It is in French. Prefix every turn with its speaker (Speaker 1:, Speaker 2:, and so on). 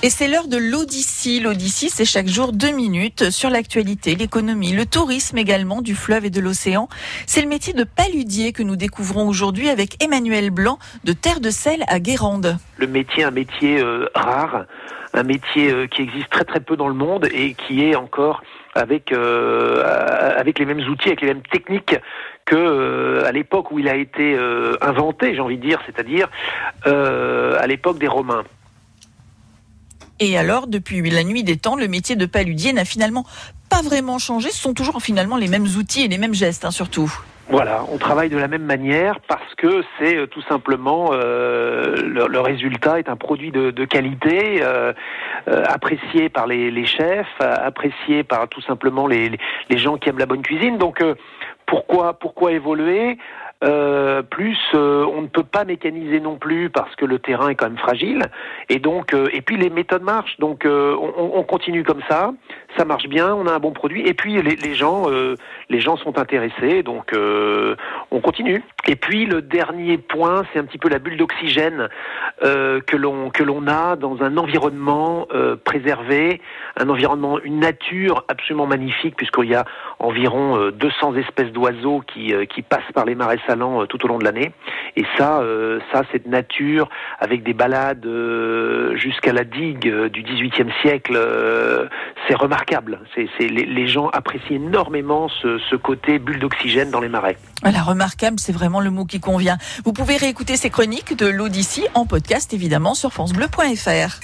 Speaker 1: Et c'est l'heure de l'Odyssée. L'Odyssée, c'est chaque jour deux minutes sur l'actualité, l'économie, le tourisme également du fleuve et de l'océan. C'est le métier de paludier que nous découvrons aujourd'hui avec Emmanuel Blanc de Terre de Sel à Guérande.
Speaker 2: Le métier, un métier euh, rare, un métier euh, qui existe très très peu dans le monde et qui est encore avec euh, avec les mêmes outils, avec les mêmes techniques que à l'époque où il a été inventé, j'ai envie de dire, c'est-à-dire à l'époque des Romains.
Speaker 1: Et alors, depuis la nuit des temps, le métier de paludier n'a finalement pas vraiment changé. Ce sont toujours finalement les mêmes outils et les mêmes gestes, hein, surtout.
Speaker 2: Voilà, on travaille de la même manière parce que c'est euh, tout simplement euh, le, résultat est un produit de, qualité euh, apprécié par les, chefs, apprécié par tout simplement les, les, gens qui aiment la bonne cuisine. Donc pourquoi pourquoi évoluer? Euh, plus euh, on ne peut pas mécaniser non plus parce que le terrain est quand même fragile. Et donc euh, et puis les méthodes marchent. Donc on, on, continue comme ça. Ça marche bien. On a un bon produit. Et puis les gens les gens sont intéressés. Donc on continue et puis le dernier point c'est un petit peu la bulle d'oxygène que l'on que l'on a dans un environnement préservé un environnement une nature absolument magnifique puisqu'il y a environ 200 espèces d'oiseaux qui qui passent par les marais salants euh, tout au long de l'année. Et ça, euh, ça, cette nature avec des balades euh, jusqu'à la digue du XVIIIe siècle, c'est remarquable. C'est, les, gens apprécient énormément ce, côté bulle d'oxygène dans les marais.
Speaker 1: Voilà, remarquable, c'est vraiment le mot qui convient. Vous pouvez réécouter ces chroniques de l'Odyssée en podcast, évidemment, sur francebleu.fr.